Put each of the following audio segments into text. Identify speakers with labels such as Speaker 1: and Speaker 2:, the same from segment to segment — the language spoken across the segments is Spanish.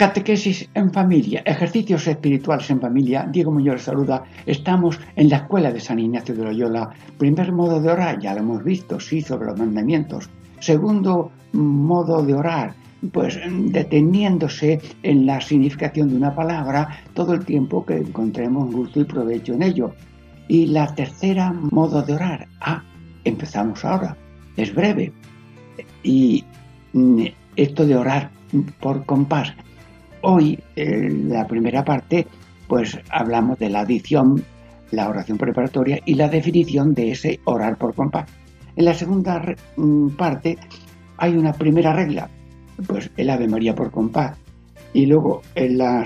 Speaker 1: Catequesis en familia, ejercicios espirituales en familia. Diego Muñoz saluda. Estamos en la escuela de San Ignacio de Loyola. Primer modo de orar, ya lo hemos visto, sí, sobre los mandamientos. Segundo modo de orar, pues deteniéndose en la significación de una palabra todo el tiempo que encontremos gusto y provecho en ello. Y la tercera modo de orar, ah, empezamos ahora, es breve. Y mm, esto de orar por compás, Hoy, en la primera parte, pues hablamos de la adición, la oración preparatoria y la definición de ese orar por compás. En la segunda mm, parte hay una primera regla, pues el Ave María por compás. Y luego en la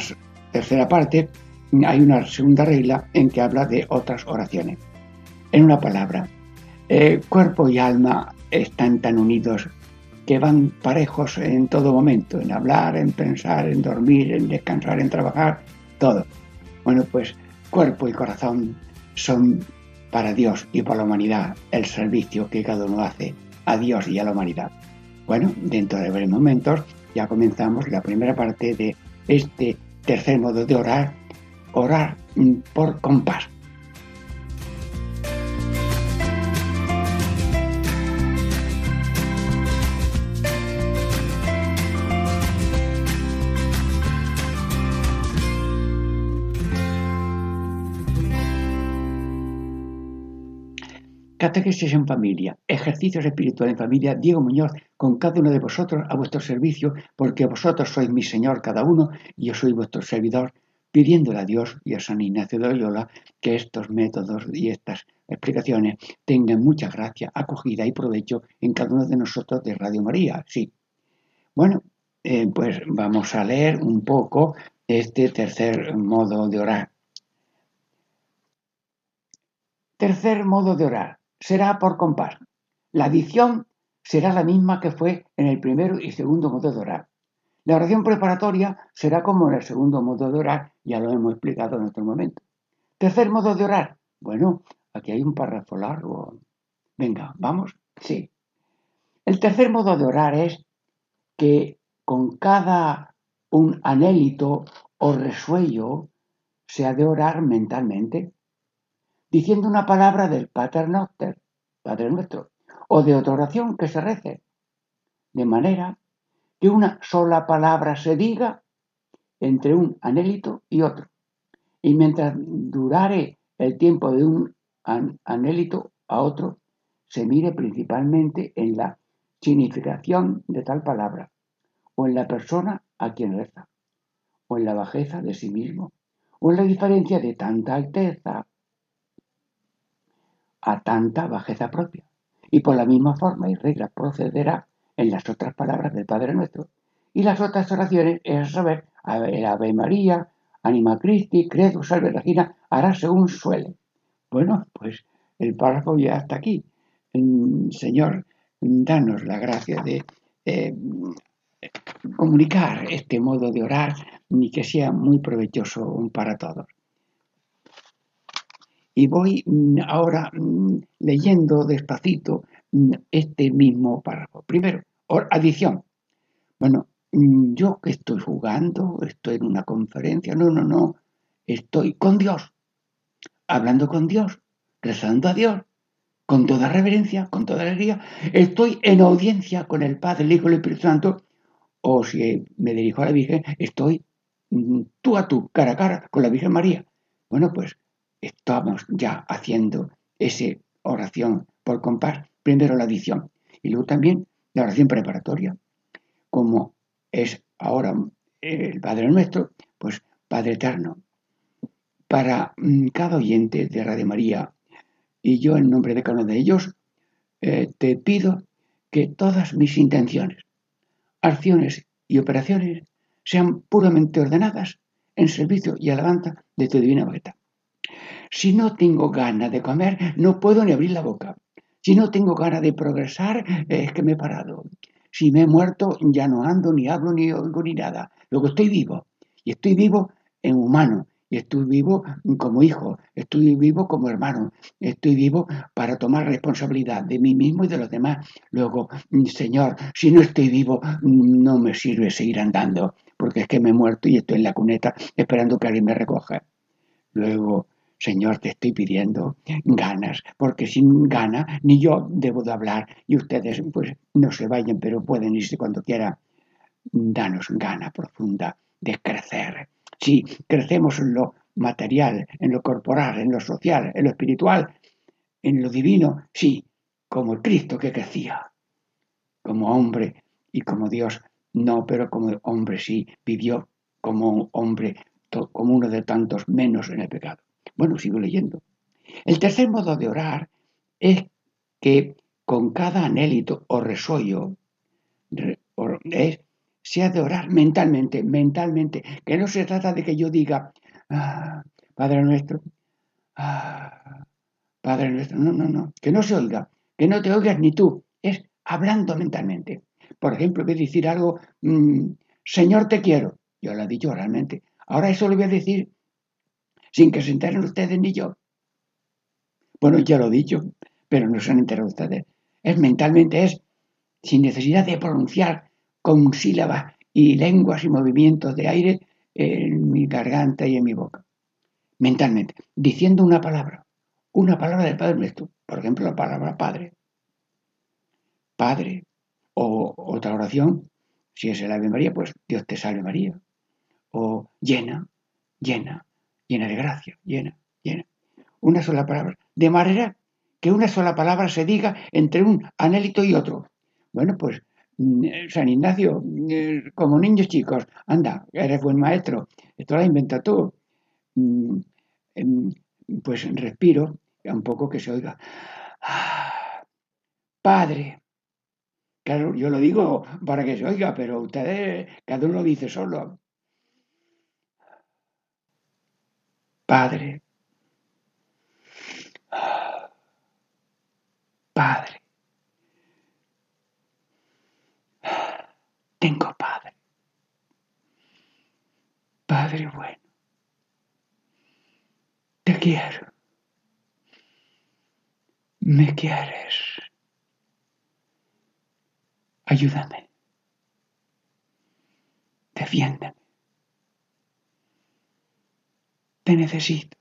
Speaker 1: tercera parte hay una segunda regla en que habla de otras oraciones. En una palabra, eh, cuerpo y alma están tan unidos que van parejos en todo momento, en hablar, en pensar, en dormir, en descansar, en trabajar, todo. Bueno, pues cuerpo y corazón son para Dios y para la humanidad el servicio que cada uno hace a Dios y a la humanidad. Bueno, dentro de breves momentos ya comenzamos la primera parte de este tercer modo de orar, orar por compás. Catequesis en familia, ejercicios espirituales en familia, Diego Muñoz, con cada uno de vosotros a vuestro servicio, porque vosotros sois mi Señor cada uno y yo soy vuestro servidor, pidiéndole a Dios y a San Ignacio de Loyola que estos métodos y estas explicaciones tengan mucha gracia, acogida y provecho en cada uno de nosotros de Radio María. Sí. Bueno, eh, pues vamos a leer un poco este tercer modo de orar. Tercer modo de orar será por compás. La adición será la misma que fue en el primero y segundo modo de orar. La oración preparatoria será como en el segundo modo de orar, ya lo hemos explicado en otro momento. Tercer modo de orar. Bueno, aquí hay un párrafo largo. Venga, vamos. Sí. El tercer modo de orar es que con cada un anélito o resuello se ha de orar mentalmente diciendo una palabra del Pater Noster, Padre Nuestro, o de otra oración que se rece, de manera que una sola palabra se diga entre un anélito y otro. Y mientras durare el tiempo de un anélito a otro, se mire principalmente en la significación de tal palabra, o en la persona a quien reza, o en la bajeza de sí mismo, o en la diferencia de tanta alteza a tanta bajeza propia. Y por la misma forma y regla procederá en las otras palabras del Padre Nuestro. Y las otras oraciones es saber, el Ave María, Anima Christi, Credo, Salve Regina, hará según suele. Bueno, pues el párrafo ya está aquí. Mm, Señor, danos la gracia de eh, comunicar este modo de orar y que sea muy provechoso para todos. Y voy mm, ahora mm, leyendo despacito mm, este mismo párrafo. Primero, adición. Bueno, yo que estoy jugando, estoy en una conferencia, no, no, no, estoy con Dios, hablando con Dios, rezando a Dios, con toda reverencia, con toda alegría, estoy en audiencia con el Padre, el Hijo y el Espíritu Santo, o si me dirijo a la Virgen, estoy tú a tú, cara a cara, con la Virgen María. Bueno, pues estamos ya haciendo esa oración por compás, primero la adición y luego también la oración preparatoria, como es ahora el Padre Nuestro, pues Padre Eterno. Para mm, cada oyente de Radio María, y yo en nombre de cada uno de ellos, eh, te pido que todas mis intenciones, acciones y operaciones sean puramente ordenadas en servicio y alabanza de tu divina majestad Si no tengo ganas de comer, no puedo ni abrir la boca. Si no tengo ganas de progresar, es que me he parado. Si me he muerto, ya no ando, ni hablo, ni oigo, ni nada. Luego estoy vivo. Y estoy vivo en humano. Y estoy vivo como hijo. Estoy vivo como hermano. Estoy vivo para tomar responsabilidad de mí mismo y de los demás. Luego, Señor, si no estoy vivo, no me sirve seguir andando. Porque es que me he muerto y estoy en la cuneta esperando que alguien me recoja. Luego, Señor, te estoy pidiendo ganas, porque sin ganas ni yo debo de hablar y ustedes pues no se vayan, pero pueden irse cuando quieran. Danos gana profunda de crecer. Si crecemos en lo material, en lo corporal, en lo social, en lo espiritual, en lo divino, sí, como el Cristo que crecía, como hombre y como Dios, no, pero como hombre sí, vivió como hombre, como uno de tantos menos en el pecado. Bueno, sigo leyendo. El tercer modo de orar es que con cada anhélito o resollo es, sea de orar mentalmente, mentalmente, que no se trata de que yo diga, ah, Padre nuestro, ah, Padre nuestro, no, no, no, que no se oiga, que no te oigas ni tú, es hablando mentalmente. Por ejemplo, voy a decir algo, mm, Señor te quiero, yo lo he dicho oralmente, ahora eso lo voy a decir sin que se enteren ustedes ni yo. Bueno, ya lo he dicho, pero no se han enterado ustedes. Es mentalmente, es sin necesidad de pronunciar con sílabas y lenguas y movimientos de aire en mi garganta y en mi boca. Mentalmente, diciendo una palabra, una palabra del Padre nuestro, por ejemplo, la palabra Padre. Padre, o otra oración, si es el Ave María, pues Dios te salve María. O llena, llena, llena de gracia, llena, llena. Una sola palabra. De manera que una sola palabra se diga entre un anhélito y otro. Bueno, pues mm, San Ignacio, mm, como niños chicos, anda, eres buen maestro, esto lo has inventado tú. Mm, em, pues respiro, un poco que se oiga. Padre. Claro, yo lo digo para que se oiga, pero ustedes, cada uno lo dice solo. Padre, Padre, tengo Padre, Padre bueno, te quiero, me quieres, ayúdame, defiéndeme. Te necesito.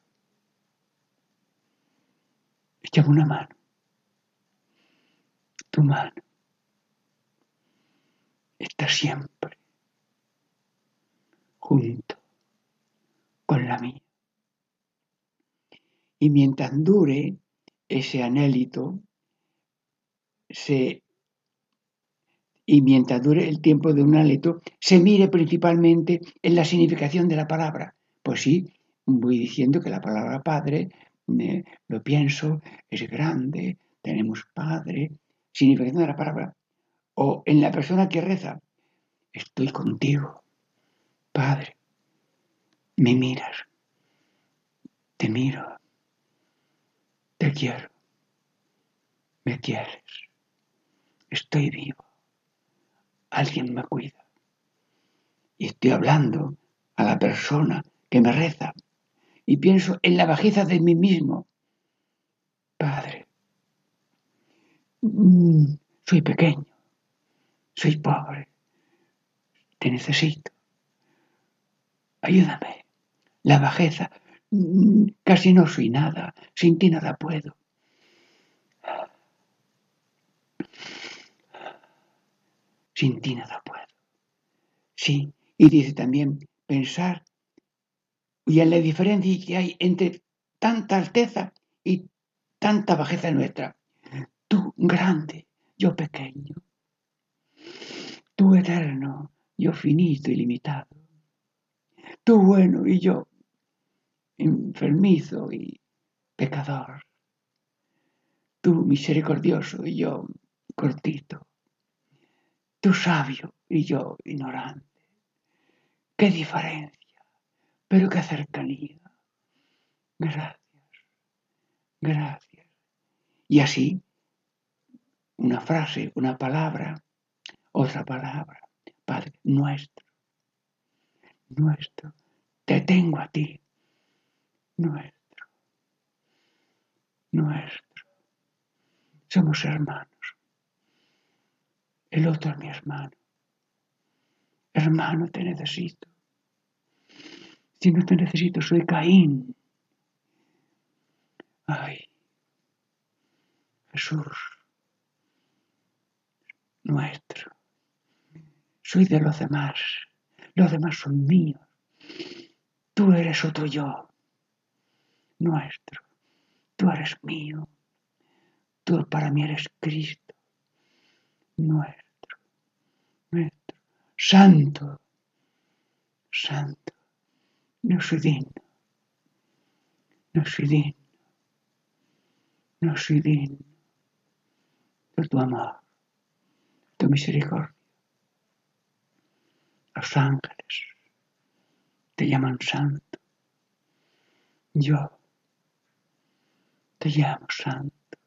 Speaker 1: Échame una mano. Tu mano está siempre junto con la mía. Y mientras dure ese anhélito, se, y mientras dure el tiempo de un anhélito, se mire principalmente en la significación de la palabra. Pues sí, voy diciendo que la palabra padre, lo pienso, es grande, tenemos padre, significación de la palabra. O en la persona que reza, estoy contigo, padre, me miras, te miro, te quiero, me quieres, estoy vivo, alguien me cuida. Y estoy hablando a la persona que me reza y pienso en la bajeza de mí mismo. Padre, mm, soy pequeño, soy pobre, te necesito. Ayúdame. La bajeza, mm, casi no soy nada, sin ti nada puedo. Sin ti nada puedo. Sí, y dice también pensar y en la diferencia que hay entre tanta alteza y tanta bajeza nuestra. Tú grande, yo pequeño. Tú eterno, yo finito y limitado. Tú bueno y yo enfermizo y pecador. Tú misericordioso y yo cortito. Tú sabio y yo ignorante. ¿Qué diferencia? Pero qué cercanía. Gracias. gracias. Y así, una frase, una palabra, otra palabra. Padre nuestro, nuestro, te tengo a ti, nuestro, nuestro. Somos hermanos. El otro es mi hermano. Hermano, te necesito. Si no te necesito, soy Caín. Ay, Jesús, nuestro. Soy de los demás. Los demás son míos. Tú eres otro yo. Nuestro. Tú eres mío. Tú para mí eres Cristo. Nuestro. Nuestro. Santo. Santo. No soy digno. No soy digno. No soy digno de tu amor, tu misericordia. Los ángeles te llaman santo. Yo te llamo santo,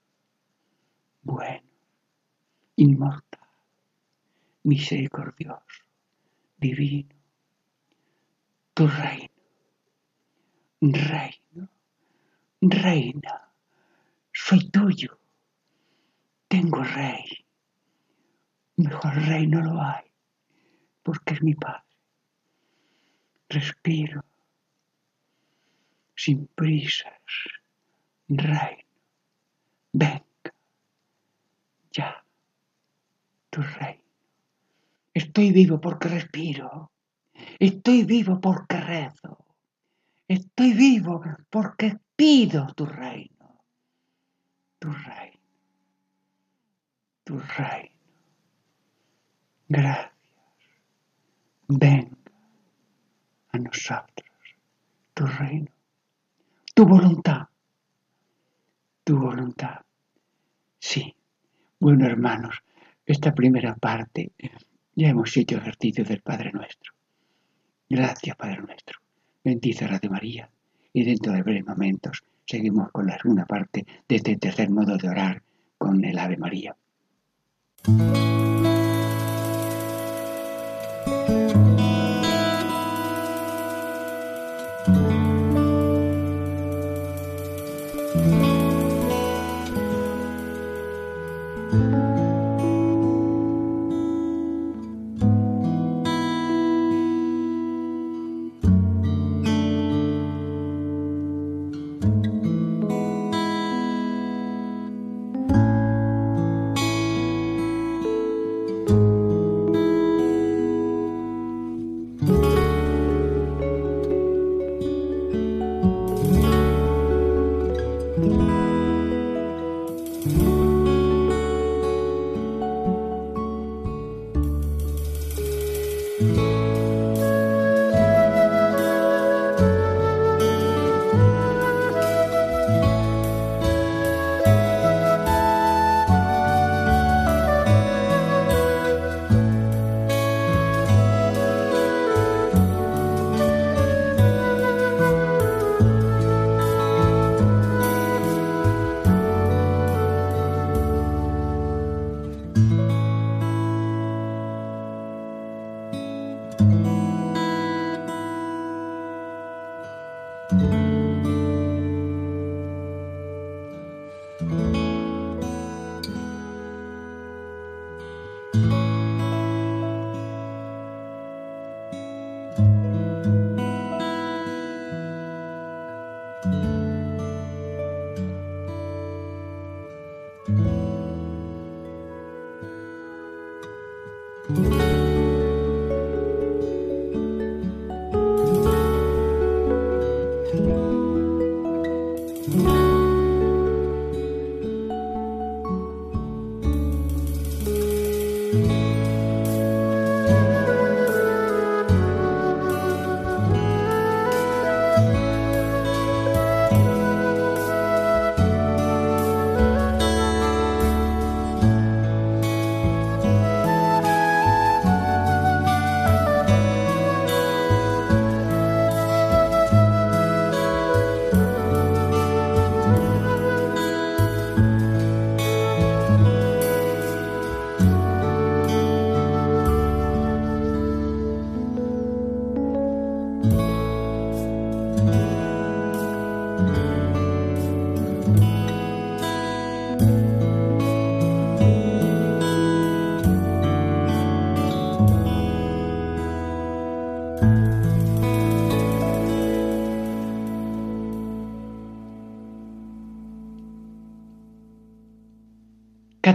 Speaker 1: bueno, inmortal, misericordioso, divino. Tu reino, reino, reina, soy tuyo. Tengo rey. Mejor rey no lo hay porque es mi Padre. Respiro, sin prisas, reino, venga, ya, tu reino. Estoy vivo porque respiro, estoy vivo porque rezo, estoy vivo porque pido tu reino, tu reino, tu reino. Gracias venga a nosotros tu reino, tu voluntad, tu voluntad. Sí, bueno hermanos, esta primera parte ya hemos hecho ejercicio del Padre Nuestro. Gracias Padre Nuestro. Bendice Radio María. Y dentro de breves momentos seguimos con la parte de este tercer modo de orar con el Ave María.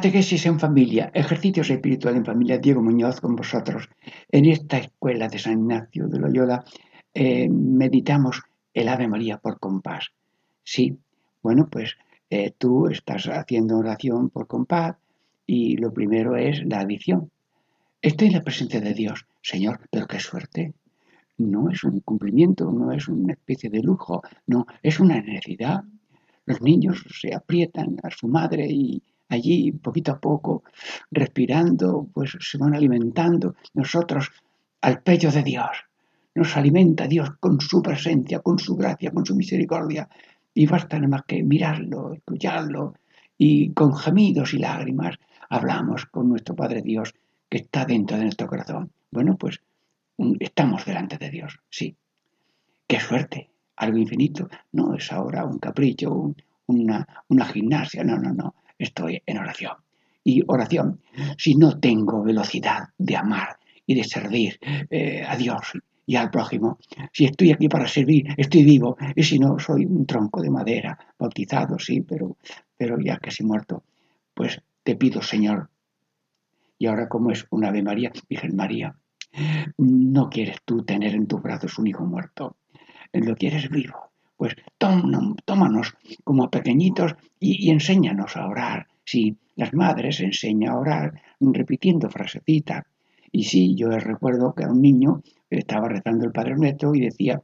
Speaker 1: Catequesis en familia, ejercicios espirituales en familia. Diego Muñoz con vosotros. En esta escuela de San Ignacio de Loyola eh, meditamos el Ave María por compás. Sí, bueno, pues eh, tú estás haciendo oración por compás y lo primero es la adición. Estoy en la presencia de Dios. Señor, pero qué suerte. No es un cumplimiento, no es una especie de lujo, no, es una necesidad. Los niños se aprietan a su madre y allí poquito a poco, respirando, pues se van alimentando. Nosotros al pecho de Dios. Nos alimenta Dios con su presencia, con su gracia, con su misericordia. Y basta nada más que mirarlo, escucharlo y con gemidos y lágrimas hablamos con nuestro Padre Dios que está dentro de nuestro corazón. Bueno, pues estamos delante de Dios, sí. Qué suerte, algo infinito. No es ahora un capricho, una, una gimnasia, no, no, no estoy en oración. Y oración, si no tengo velocidad de amar y de servir eh, a Dios y al prójimo, si estoy aquí para servir, estoy vivo, y si no, soy un tronco de madera, bautizado, sí, pero, pero ya casi muerto, pues te pido, Señor, y ahora como es una Ave María, Virgen María, no quieres tú tener en tus brazos un hijo muerto, lo quieres vivo, pues tómanos como pequeñitos y, enséñanos a orar. Sí, las madres enseñan a orar repitiendo frasecita. Y sí, yo recuerdo que a un niño estaba rezando el Padre Nuestro y decía,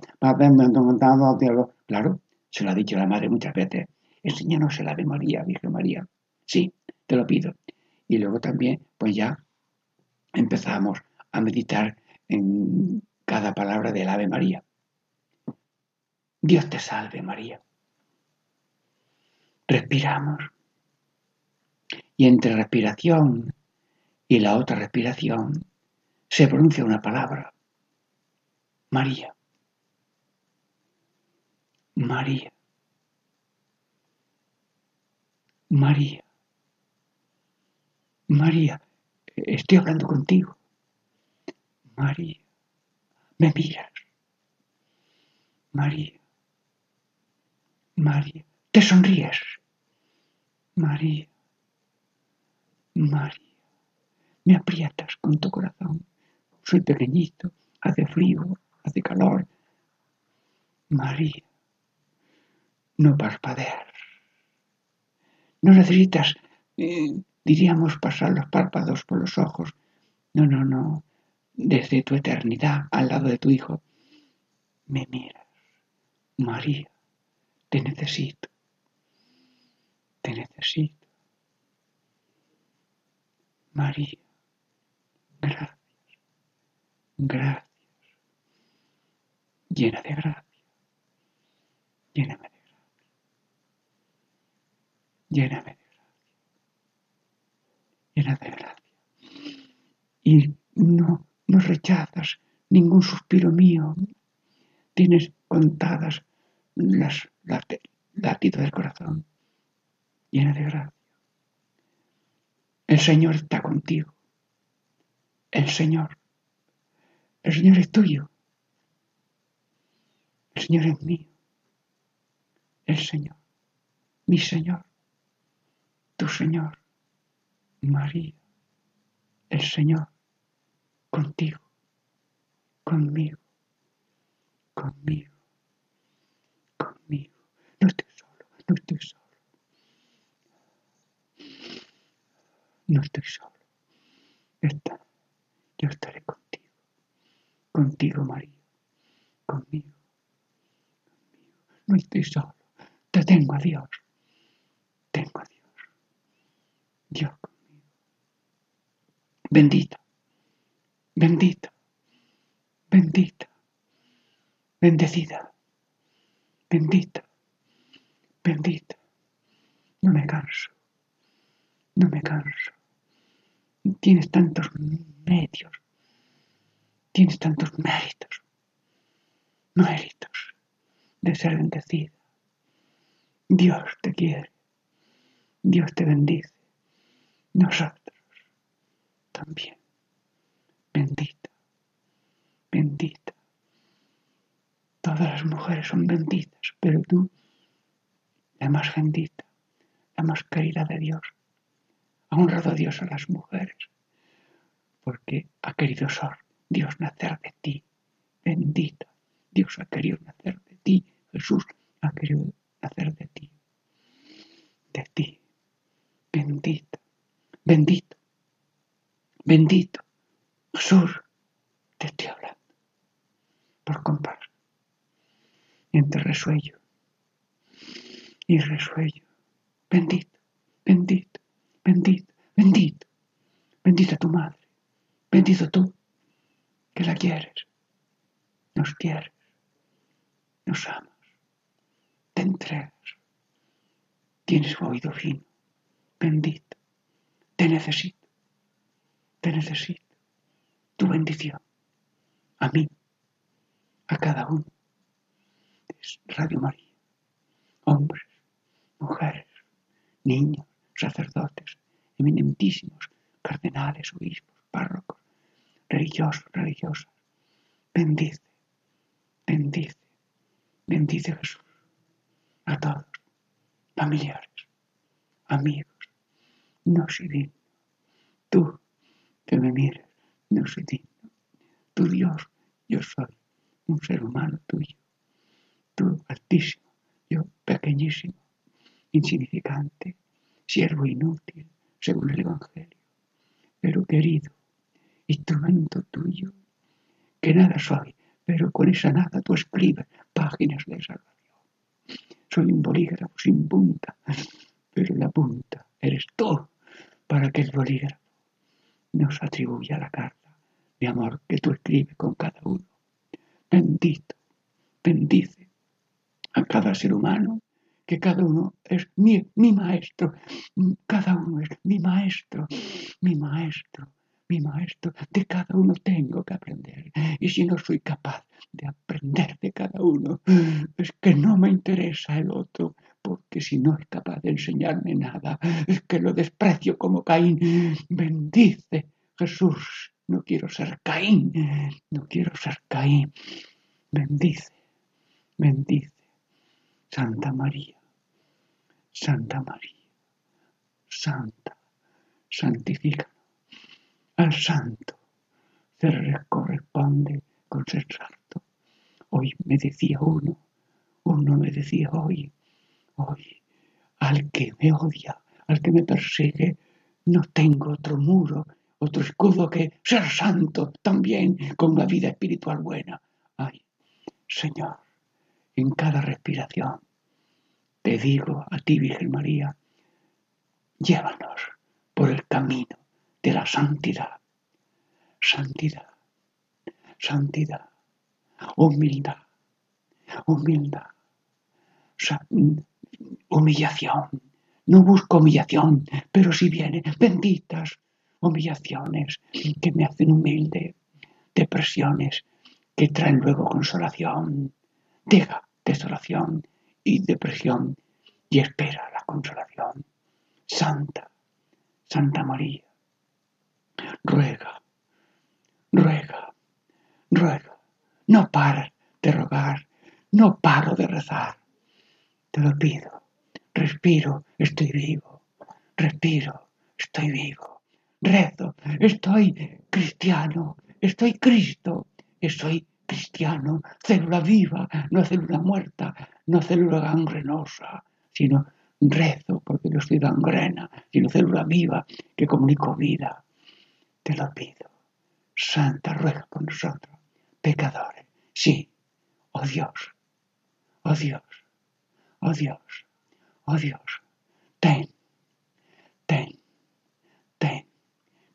Speaker 1: claro, se lo ha dicho la madre muchas veces, enséñanos el Ave María, Virgen María. Sí, te lo pido. Y luego también, pues ya empezamos a meditar en cada palabra del Ave María. Dios te salve María. Respiramos. Y entre respiración y la otra respiración se pronuncia una palabra. María. María. María. María. Estoy hablando contigo. María. Me miras. María. María, te sonríes. María, María, me aprietas con tu corazón. Soy pequeñito, hace frío, hace calor. María, no parpadear. No necesitas, eh, diríamos, pasar los párpados por los ojos. No, no, no. Desde tu eternidad al lado de tu Hijo, me miras. María, te necesito. Te necesito. María, gracias. Gracias. Llena de gracia. Lléname de gracia. Lléname de gracia. Llena de gracia. Y no, no rechazas ningún suspiro mío. Tienes contadas las latido del corazón, llena de gracia. El Señor está contigo. El Señor. El Señor es tuyo. El Señor es mío. El Señor. Mi Señor. Tu Señor. María. El Señor. Contigo. Conmigo. Conmigo. No estoy solo, no estoy solo. No estoy solo. Está, yo estaré contigo. Contigo, María. Conmigo. Conmigo. No estoy solo. Te tengo a Dios. Tengo a Dios. Dios conmigo. Bendita. Bendita. Bendita. Bendecida. Bendita bendita. No me canso, no me canso. Tienes tantos medios, tienes tantos méritos, méritos de ser bendecida. Dios te quiere, Dios te bendice, nosotros también. Bendita, bendita. Todas las mujeres son benditas, pero tú la más bendita, la más querida de Dios. Ha honrado Dios a las mujeres, porque ha querido ser Dios nacer de ti. Bendita. Dios ha querido nacer de ti. Jesús ha querido nacer de ti. De ti. Bendita. Bendito. Bendito. Jesús, te estoy hablando. Por compás. Entre resuello y resuello. Bendito, bendito, bendito, bendito. Bendita tu madre. Bendito tú, que la quieres. Nos quieres. Nos amas. Te entregas. Tienes oído fino. Bendito. Te necesito. Te necesito. Tu bendición. A mí. A cada uno. Es Radio María. Hombres, mujeres, niños, sacerdotes, eminentísimos, cardenales, obispos, párrocos, religiosos, religiosas. Bendice, bendice, bendice Jesús a todos, familiares, amigos. No soy digno. Tú que me mires, no soy digno. Tu Dios, yo soy un ser humano tuyo. Tú altísimo, yo pequeñísimo, insignificante, siervo inútil, según el Evangelio. Pero querido, instrumento tuyo, que nada soy, pero con esa nada tú escribes páginas de salvación. Soy un bolígrafo sin punta, pero la punta eres tú para que el bolígrafo nos atribuya la carta de amor que tú escribes con cada uno. Bendito, bendice a cada ser humano, que cada uno es mi, maestro, cada uno es mi maestro, mi maestro, mi maestro, de cada uno tengo que aprender. Y si no soy capaz de aprender de cada uno, es que no me interesa el otro, porque si no es capaz de enseñarme nada, es que lo desprecio como Caín. Bendice, Jesús, no quiero ser Caín, no quiero ser Caín. Bendice, bendice, Santa María, Santa María, Santa, santifica al santo se le corresponde con ser santo. Hoy me decía uno, uno me decía hoy, hoy, al que me odia, al que me persigue, no tengo otro muro, otro escudo que ser santo también con una vida espiritual buena. Ay, Señor, en cada respiración te digo a ti, Virgen María, llévanos por el camino de la santidad. Santidad, santidad, humildad, humildad, humillación. No busco humillación, pero si vienen benditas humillaciones que me hacen humilde, depresiones que traen luego consolación, deja desolación y depresión y espera la consolación. Santa, Santa María, ruega, ruega, ruega. No paro de rogar, no paro de rezar. Te lo pido. Respiro, estoy vivo. Respiro, estoy vivo. Rezo, estoy cristiano, estoy Cristo, estoy cristiano, célula viva, no célula muerta, no célula gangrenosa, sino rezo porque no estoy gangrena, sino célula viva que comunico vida. Te lo pido. Santa, ruega por nosotros, pecadores. Sí, oh Dios, oh Dios, oh Dios, oh Dios, ten, ten, ten.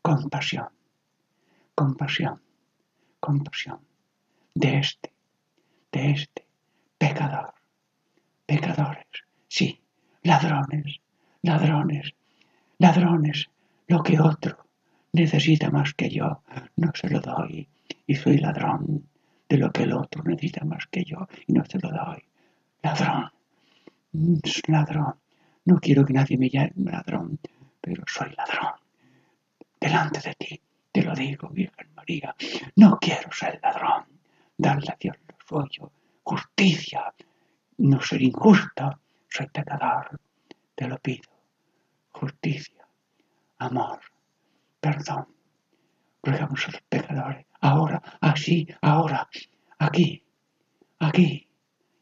Speaker 1: Compasión, compasión, compasión. De este, de este pecador, pecadores, sí, ladrones, ladrones, ladrones, lo que otro necesita más que yo, no se lo doy. Y soy ladrón de lo que el otro necesita más que yo y no se lo doy. Ladrón, ladrón. No quiero que nadie me llame ladrón, pero soy ladrón. Delante de ti, te lo digo, Virgen María, no quiero ser ladrón. Darle a Dios lo suyo, justicia, no ser injusto, soy pecador. Te lo pido, justicia amor, perdón. Ruegamos a los pecadores, ahora, así, ahora, aquí, aquí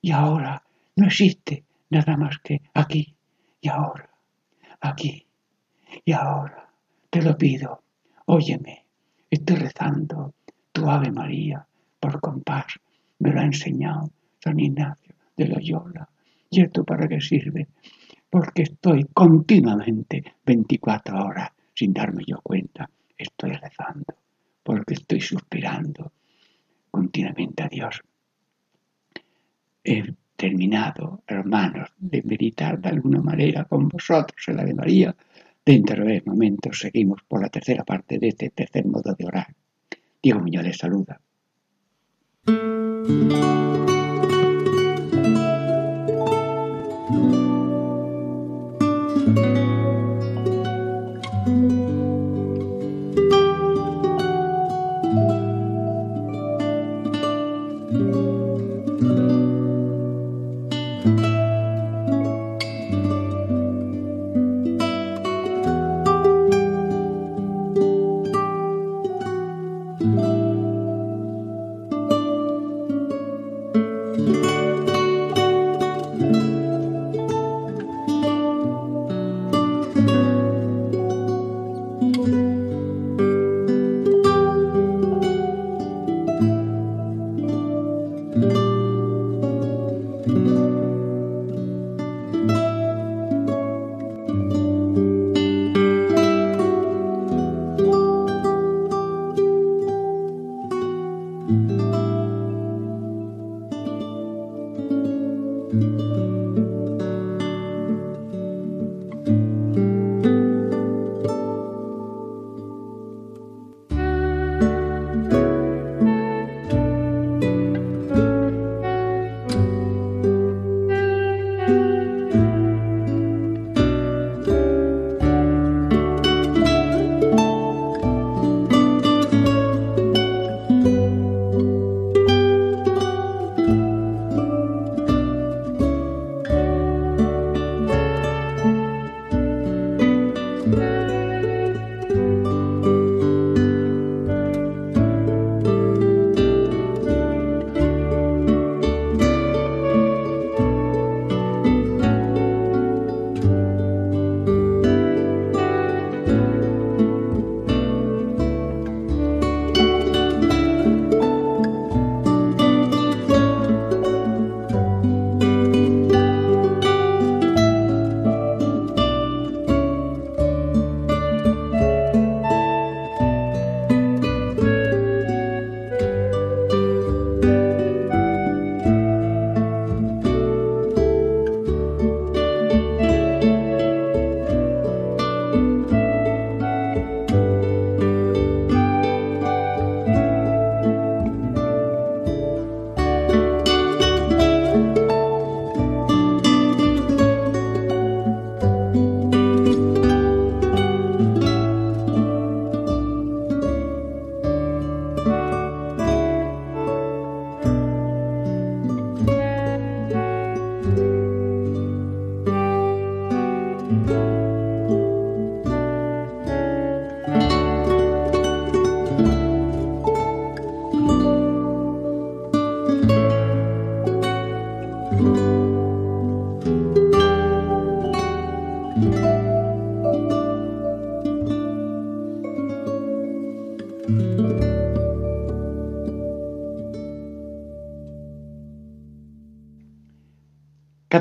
Speaker 1: y ahora. No existe nada más que aquí y ahora, aquí y ahora. Te lo pido, óyeme, estoy rezando tu Ave María por compás. Me lo ha enseñado San Ignacio de Loyola. ¿Y esto para qué sirve? Porque estoy continuamente 24 horas sin darme yo cuenta. Estoy rezando, porque estoy suspirando continuamente a Dios. He terminado, hermanos, de meditar de alguna manera con vosotros en la de María. Dentro de momentos seguimos por la tercera parte de este tercer modo de orar. Diego Muñoz les saluda.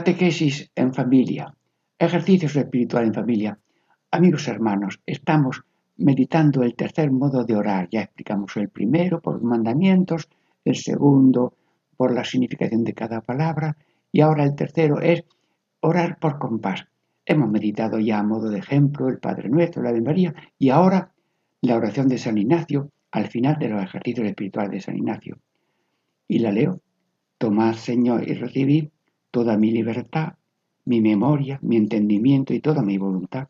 Speaker 1: Catequesis en familia, ejercicios espirituales en familia. Amigos hermanos, estamos meditando el tercer modo de orar. Ya explicamos el primero por los mandamientos, el segundo por la significación de cada palabra y ahora el tercero es orar por compás. Hemos meditado ya a modo de ejemplo el Padre Nuestro, la de María y ahora la oración de San Ignacio al final de los ejercicios espirituales de San Ignacio. Y la leo. Tomad, Señor, y recibid toda mi libertad, mi memoria, mi entendimiento y toda mi voluntad,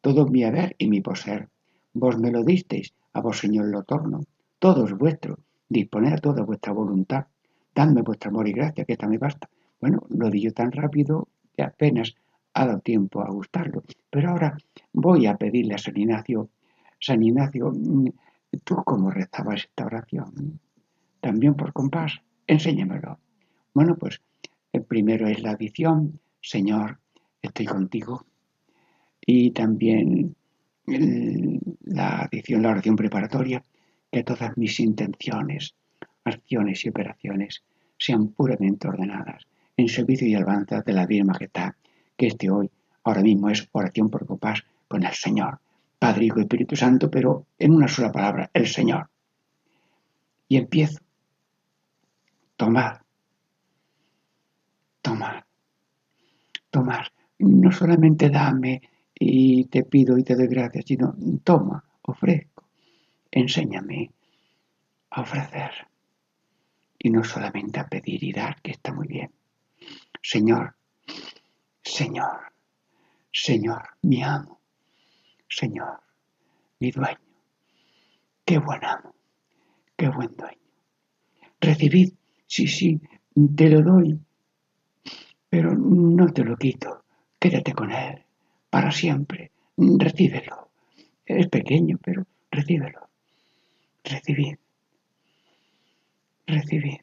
Speaker 1: todo mi haber y mi poseer. Vos me lo disteis, a vos Señor lo torno, todo es vuestro, disponed a toda vuestra voluntad, dadme vuestro amor y gracia, que esta me basta. Bueno, lo di yo tan rápido que apenas ha dado tiempo a gustarlo. Pero ahora voy a pedirle a San Ignacio, San Ignacio, mm, ¿tú cómo rezabas esta oración? También por compás, enséñamelo. Bueno, pues el primero es la adición, Señor, estoy contigo. Y también la adición, la oración preparatoria, que todas mis intenciones, acciones y operaciones sean puramente ordenadas en servicio y alabanza de la Virgen Majestad, que este hoy, ahora mismo, es oración por copas con el Señor, Padre, Hijo y Espíritu Santo, pero en una sola palabra, el Señor. Y empiezo. Tomar, tomar, tomar. No solamente dame y te pido y te doy gracias, sino toma, ofrezco, enséñame a ofrecer. Y no solamente a pedir y dar, que está muy bien. Señor, Señor, Señor, mi amo, Señor, mi dueño. Qué buen amo, qué buen dueño. Recibid, sí, sí, te lo doy, pero no te lo quito. Quédate con él para siempre. Recíbelo. Es pequeño, pero recíbelo. Recibid. Recibid.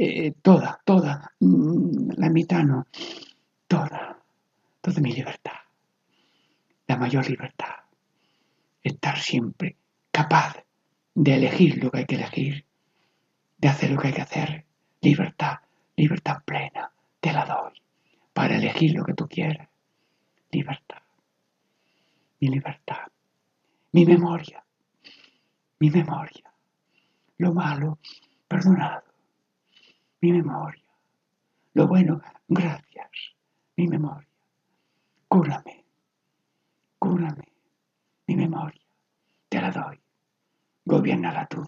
Speaker 1: Eh, toda, toda, mm, la mitad no, toda, toda mi libertad, la mayor libertad, estar siempre capaz de elegir lo que hay que elegir, de hacer lo que hay que hacer, libertad, libertad plena, te la doy, para elegir lo que tú quieras, libertad, mi libertad, mi memoria, mi memoria, lo malo, perdonado mi memoria. Lo bueno, gracias, mi memoria. Cúrame, cúrame, mi memoria. Te la doy. Gobiernala tú.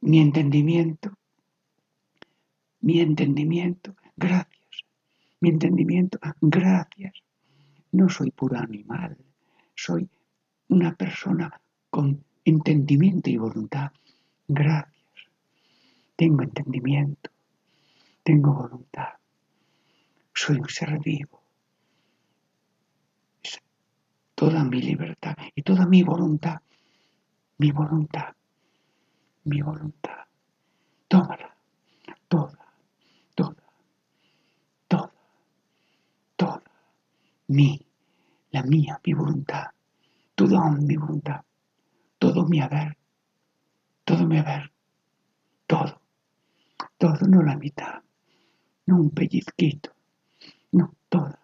Speaker 1: Mi entendimiento, mi entendimiento, gracias. Mi entendimiento, gracias. No soy puro animal, soy una persona con entendimiento y voluntad. Gracias tengo entendimiento, tengo voluntad, soy un ser vivo. Es toda mi libertad y toda mi voluntad, mi voluntad, mi voluntad. Tómala, toda, toda, toda, mi, la mía, mi voluntad, todo mi voluntad, todo mi haber, todo mi haber, todo todo, no la mitad, no un pellizquito, no, todo,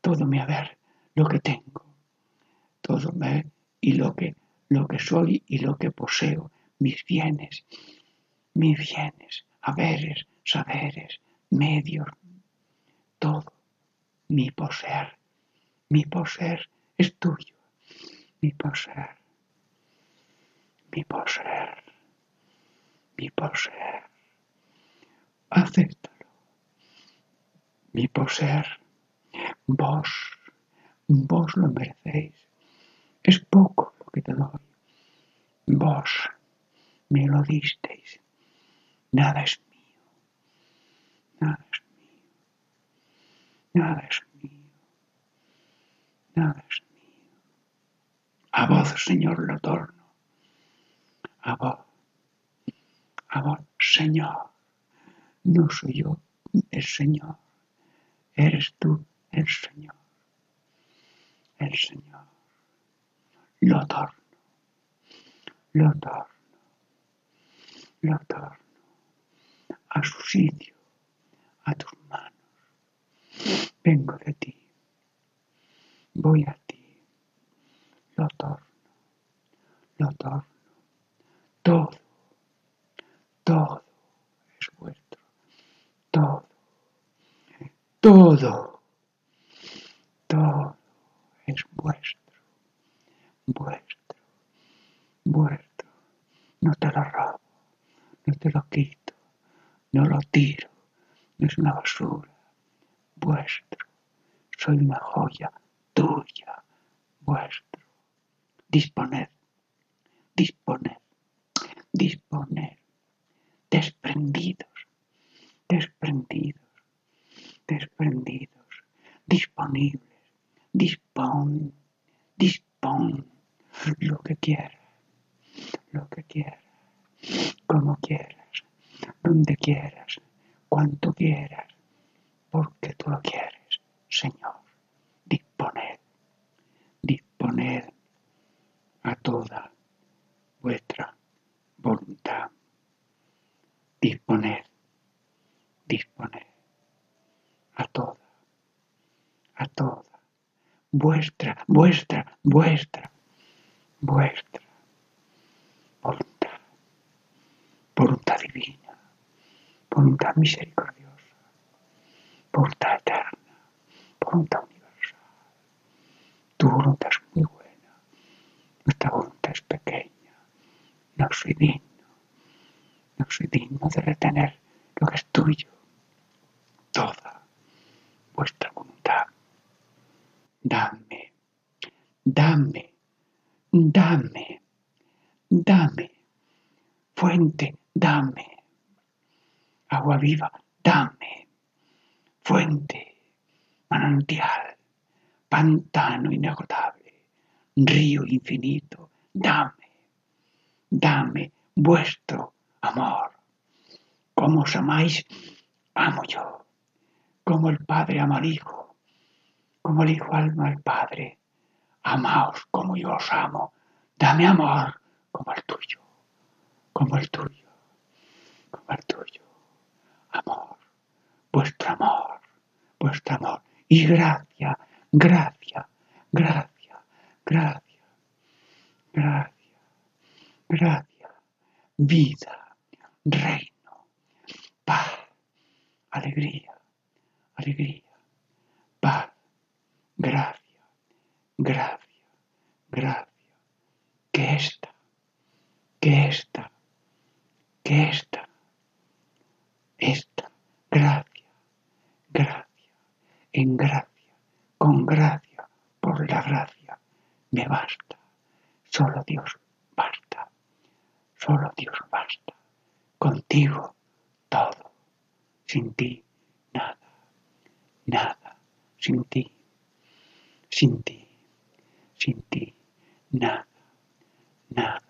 Speaker 1: todo mi haber, lo que tengo, todo me, y lo que, lo que soy y lo que poseo, mis bienes, mis bienes, haberes, saberes, medios, todo, mi poseer, mi poseer es tuyo, mi poseer, mi poseer, mi poseer acéptalo. Mi poseer, vos, vos lo merecéis. Es poco lo que te doy. Vos me lo disteis. Nada es mío. Nada. Nada es mío. Nada es mío. A vos, Señor, lo torno. A vos. A vos, Señor. No soy yo, el Señor. Eres tú el Señor. El Señor. Lo torno. Lo torno. Lo torno. A su sitio. A tus manos. Vengo de ti. Voy a ti. Lo torno. Lo torno. Todo. Todo es vuestro todo, todo, todo es vuestro, vuestro, vuestro. No te lo robo, no te lo quito, no lo tiro, no es una basura, vuestro. Soy una joya tuya, vuestro. Disponed, disponed, disponed, desprendidos desprendidos, desprendidos, disponibles, dispón, dispón, lo que quieras, lo que quieras, como quieras, donde quieras, cuanto quieras, porque tú lo quieres, Señor. Disponed, disponed a toda vuestra voluntad. Disponed, disponed a toda, a toda vuestra, vuestra, vuestra, voluntad, voluntad divina, voluntad misericordiosa, voluntad eterna, voluntad universal. Tu voluntad es muy buena, nuestra voluntad es pequeña, no soy digno, no soy digno de retener lo que es tuyo, toda vuestra voluntad. Dame, dame, dame, dame, fuente, dame, agua viva, dame, fuente, manantial, pantano inagotable, río infinito, dame, dame vuestro amor. Como os amáis, amo yo. Como el Padre ama al Hijo, como el Hijo ama al Padre. Amaos como yo os amo. Dame amor como el tuyo, como el tuyo, como el tuyo. Amor, vuestro amor, vuestro amor. Y gracia, gracia, gracia, gracia, gracia, gracia, vida, reino, paz, alegría, alegría, paz, gracia, gracia, gracia. Que esta, que esta, que esta, esta, gracia, gracia, en gracia, con gracia, por la gracia, me basta. Solo Dios basta. Solo Dios basta. Contigo todo. Sin ti nada. Nada. Sin ti. Sin ti. Sin ti nada. Nada.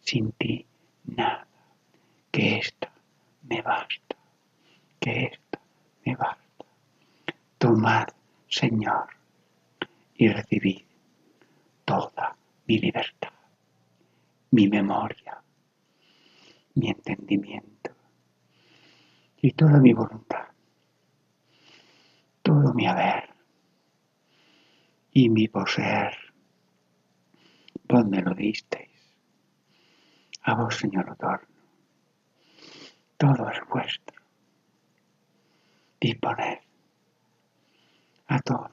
Speaker 1: Sin ti nada. Que esta me basta. Que esta me basta. Tomad, Señor, y recibid toda mi libertad, mi memoria, mi entendimiento y toda mi voluntad, todo mi haber y mi poseer. Me lo disteis, a vos, Señor, otorno. Todo es vuestro. Disponed a toda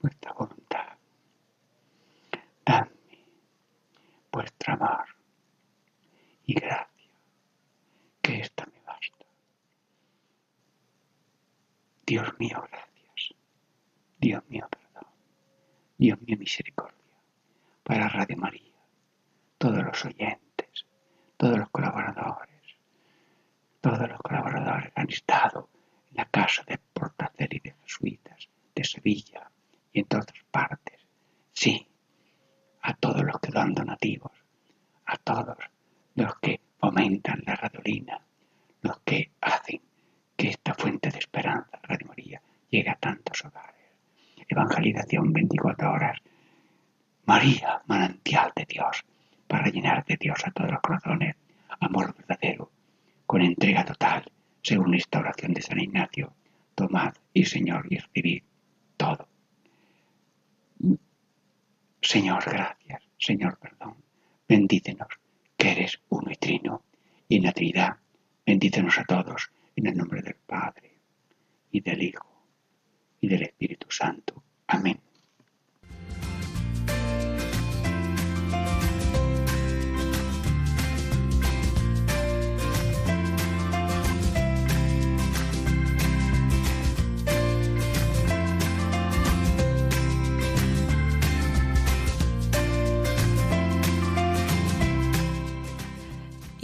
Speaker 1: vuestra voluntad. Dadme vuestro amor y gracia, que esta me basta. Dios mío, gracias. Dios mío, perdón. Dios mío, misericordia. Para Radio María, todos los oyentes, todos los colaboradores, todos los colaboradores que han estado en la casa de Portacer y de Jesuitas de Sevilla y en todas partes. Sí, a todos los que dan donativos, a todos los que fomentan la radolina, los que hacen que esta fuente de esperanza, Radio María, llegue a tantos hogares. Evangelización 24 horas. María, manantial de Dios, para llenar de Dios a todos los corazones. Amor verdadero, con entrega total, según esta oración de San Ignacio. Tomad y Señor y recibid todo. Señor, gracias. Señor, perdón. Bendícenos, que eres uno y trino. Y en la Trinidad, bendícenos a